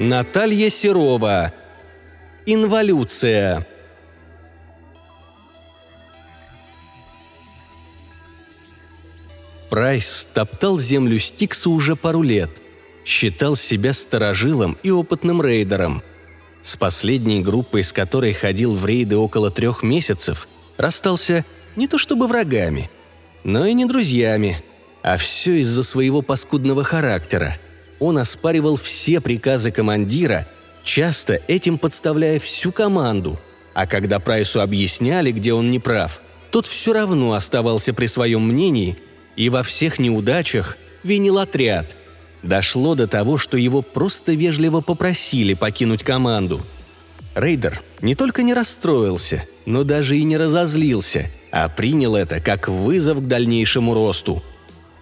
Наталья Серова. Инволюция. Прайс топтал землю Стикса уже пару лет. Считал себя старожилом и опытным рейдером. С последней группой, с которой ходил в рейды около трех месяцев, расстался не то чтобы врагами, но и не друзьями, а все из-за своего паскудного характера. Он оспаривал все приказы командира, часто этим подставляя всю команду. А когда Прайсу объясняли, где он не прав, тот все равно оставался при своем мнении и во всех неудачах винил отряд. Дошло до того, что его просто вежливо попросили покинуть команду. Рейдер не только не расстроился, но даже и не разозлился, а принял это как вызов к дальнейшему росту.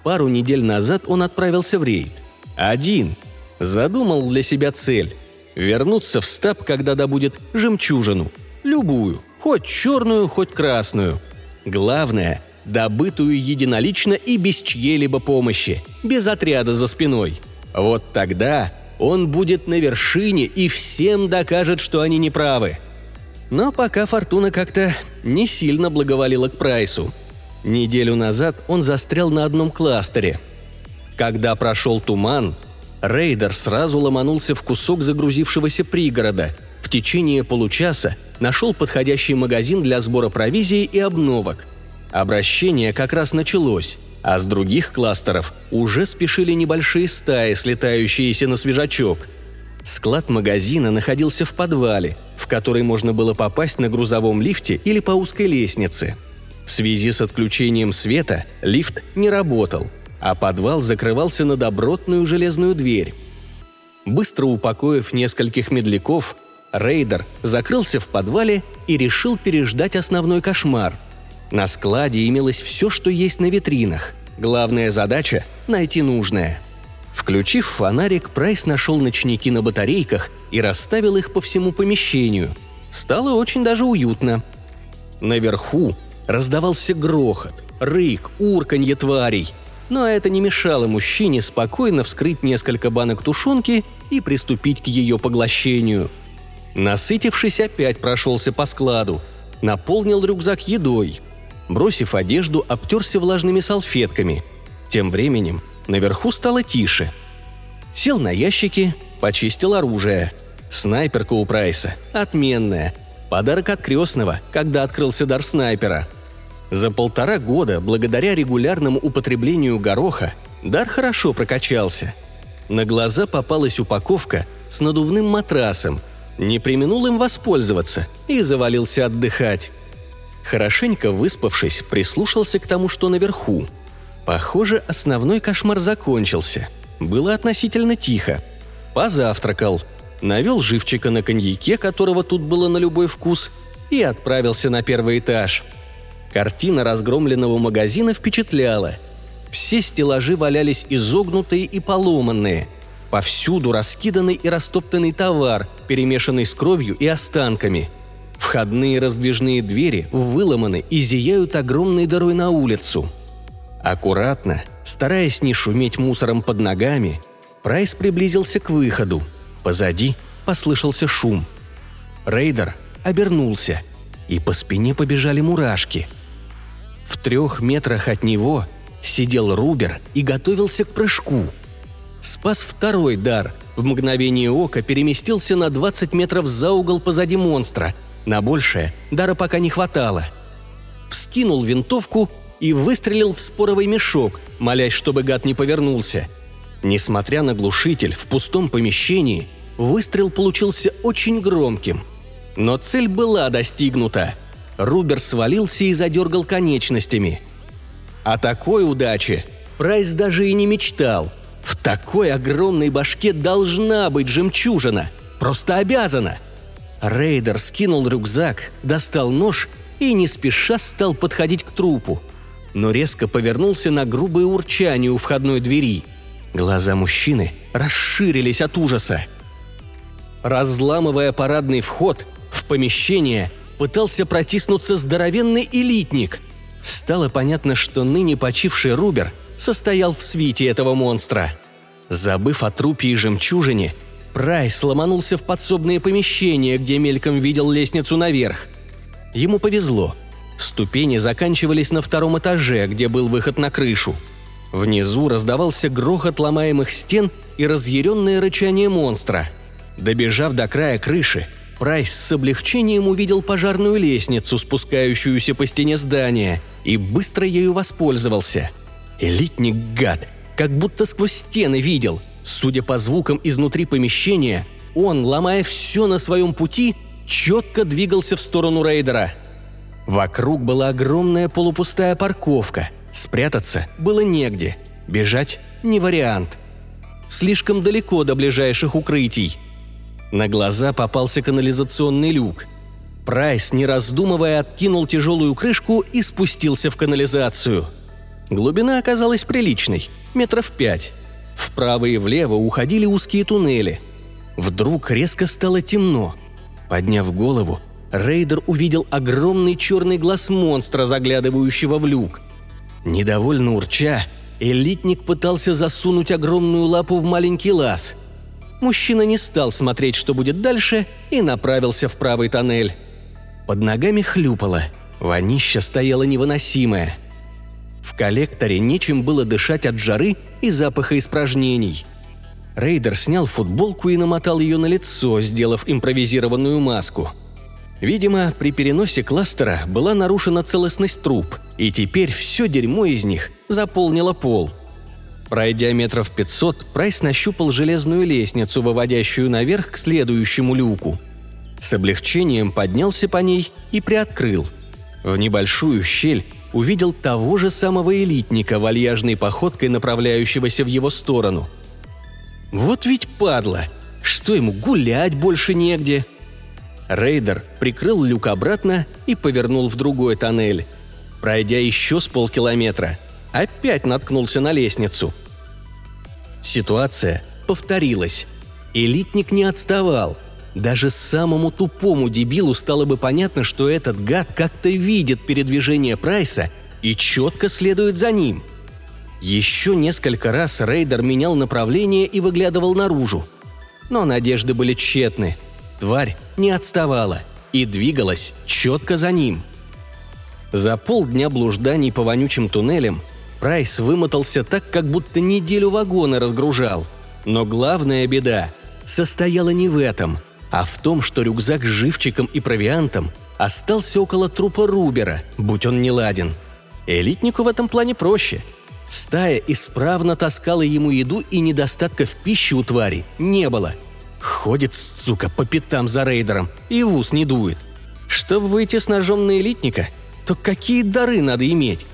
Пару недель назад он отправился в рейд. Один. Задумал для себя цель – вернуться в стаб, когда добудет жемчужину. Любую, хоть черную, хоть красную. Главное – добытую единолично и без чьей-либо помощи, без отряда за спиной. Вот тогда он будет на вершине и всем докажет, что они неправы. Но пока Фортуна как-то не сильно благоволила к Прайсу. Неделю назад он застрял на одном кластере. Когда прошел туман, рейдер сразу ломанулся в кусок загрузившегося пригорода. В течение получаса нашел подходящий магазин для сбора провизии и обновок. Обращение как раз началось, а с других кластеров уже спешили небольшие стаи, слетающиеся на свежачок. Склад магазина находился в подвале, в который можно было попасть на грузовом лифте или по узкой лестнице. В связи с отключением света лифт не работал, а подвал закрывался на добротную железную дверь. Быстро упокоив нескольких медляков, рейдер закрылся в подвале и решил переждать основной кошмар. На складе имелось все, что есть на витринах. Главная задача – найти нужное. Включив фонарик, Прайс нашел ночники на батарейках и расставил их по всему помещению. Стало очень даже уютно. Наверху раздавался грохот, рык, урканье тварей. Но это не мешало мужчине спокойно вскрыть несколько банок тушенки и приступить к ее поглощению. Насытившись, опять прошелся по складу. Наполнил рюкзак едой. Бросив одежду, обтерся влажными салфетками. Тем временем наверху стало тише. Сел на ящики, почистил оружие. Снайперка у Прайса. Отменная. Подарок от крестного, когда открылся дар снайпера. За полтора года, благодаря регулярному употреблению гороха, дар хорошо прокачался. На глаза попалась упаковка с надувным матрасом. Не применул им воспользоваться и завалился отдыхать. Хорошенько выспавшись, прислушался к тому, что наверху. Похоже, основной кошмар закончился. Было относительно тихо. Позавтракал. Навел живчика на коньяке, которого тут было на любой вкус, и отправился на первый этаж. Картина разгромленного магазина впечатляла. Все стеллажи валялись изогнутые и поломанные. Повсюду раскиданный и растоптанный товар, перемешанный с кровью и останками – Входные раздвижные двери выломаны и зияют огромной дырой на улицу. Аккуратно, стараясь не шуметь мусором под ногами, Прайс приблизился к выходу. Позади послышался шум. Рейдер обернулся, и по спине побежали мурашки. В трех метрах от него сидел Рубер и готовился к прыжку. Спас второй дар. В мгновение ока переместился на 20 метров за угол позади монстра – на большее дара пока не хватало. Вскинул винтовку и выстрелил в споровый мешок, молясь, чтобы гад не повернулся. Несмотря на глушитель, в пустом помещении выстрел получился очень громким. Но цель была достигнута. Рубер свалился и задергал конечностями. О такой удаче Прайс даже и не мечтал. В такой огромной башке должна быть жемчужина. Просто обязана – Рейдер скинул рюкзак, достал нож и не спеша стал подходить к трупу. Но резко повернулся на грубое урчание у входной двери. Глаза мужчины расширились от ужаса. Разламывая парадный вход, в помещение пытался протиснуться здоровенный элитник. Стало понятно, что ныне почивший Рубер состоял в свите этого монстра. Забыв о трупе и жемчужине, Прайс ломанулся в подсобные помещения, где мельком видел лестницу наверх. Ему повезло. Ступени заканчивались на втором этаже, где был выход на крышу. Внизу раздавался грохот ломаемых стен и разъяренное рычание монстра. Добежав до края крыши, Прайс с облегчением увидел пожарную лестницу, спускающуюся по стене здания, и быстро ею воспользовался. Элитник гад, как будто сквозь стены видел. Судя по звукам изнутри помещения, он, ломая все на своем пути, четко двигался в сторону рейдера. Вокруг была огромная полупустая парковка. Спрятаться было негде. Бежать – не вариант. Слишком далеко до ближайших укрытий – на глаза попался канализационный люк. Прайс, не раздумывая, откинул тяжелую крышку и спустился в канализацию. Глубина оказалась приличной – метров пять. Вправо и влево уходили узкие туннели. Вдруг резко стало темно. Подняв голову, Рейдер увидел огромный черный глаз монстра, заглядывающего в люк. Недовольно урча, элитник пытался засунуть огромную лапу в маленький лаз – Мужчина не стал смотреть, что будет дальше, и направился в правый тоннель. Под ногами хлюпало, вонища стояла невыносимая. В коллекторе нечем было дышать от жары и запаха испражнений. Рейдер снял футболку и намотал ее на лицо, сделав импровизированную маску. Видимо, при переносе кластера была нарушена целостность труб, и теперь все дерьмо из них заполнило пол – Пройдя метров пятьсот, Прайс нащупал железную лестницу, выводящую наверх к следующему люку. С облегчением поднялся по ней и приоткрыл. В небольшую щель увидел того же самого элитника, вальяжной походкой направляющегося в его сторону. «Вот ведь падла! Что ему, гулять больше негде?» Рейдер прикрыл люк обратно и повернул в другой тоннель. Пройдя еще с полкилометра – опять наткнулся на лестницу. Ситуация повторилась. Элитник не отставал. Даже самому тупому дебилу стало бы понятно, что этот гад как-то видит передвижение Прайса и четко следует за ним. Еще несколько раз рейдер менял направление и выглядывал наружу. Но надежды были тщетны. Тварь не отставала и двигалась четко за ним. За полдня блужданий по вонючим туннелям Прайс вымотался так, как будто неделю вагона разгружал. Но главная беда состояла не в этом, а в том, что рюкзак с живчиком и провиантом остался около трупа Рубера, будь он не ладен. Элитнику в этом плане проще. Стая исправно таскала ему еду, и недостатка в пище у твари не было. Ходит, сука, по пятам за рейдером и в ус не дует. Чтобы выйти с ножом на элитника, то какие дары надо иметь?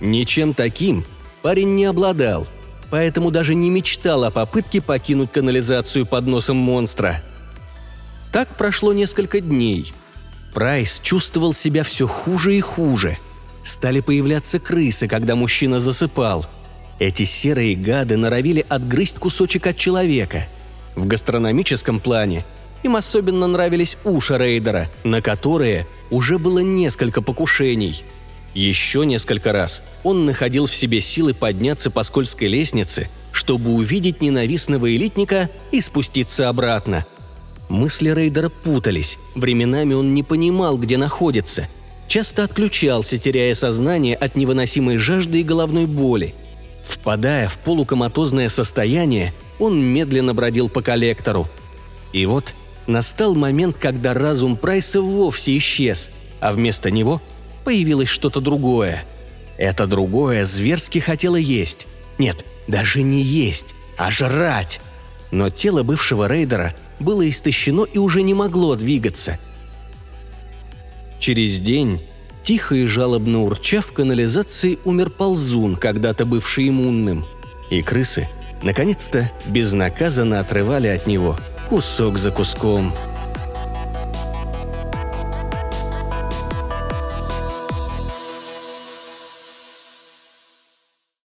Ничем таким парень не обладал, поэтому даже не мечтал о попытке покинуть канализацию под носом монстра. Так прошло несколько дней. Прайс чувствовал себя все хуже и хуже. Стали появляться крысы, когда мужчина засыпал. Эти серые гады норовили отгрызть кусочек от человека. В гастрономическом плане им особенно нравились уши рейдера, на которые уже было несколько покушений – еще несколько раз он находил в себе силы подняться по скользкой лестнице, чтобы увидеть ненавистного элитника и спуститься обратно. Мысли рейдера путались, временами он не понимал, где находится. Часто отключался, теряя сознание от невыносимой жажды и головной боли. Впадая в полукоматозное состояние, он медленно бродил по коллектору. И вот настал момент, когда разум Прайса вовсе исчез, а вместо него – появилось что-то другое. Это другое зверски хотело есть. Нет, даже не есть, а жрать. Но тело бывшего рейдера было истощено и уже не могло двигаться. Через день, тихо и жалобно урча в канализации умер ползун, когда-то бывший иммунным. И крысы, наконец-то, безнаказанно отрывали от него кусок за куском –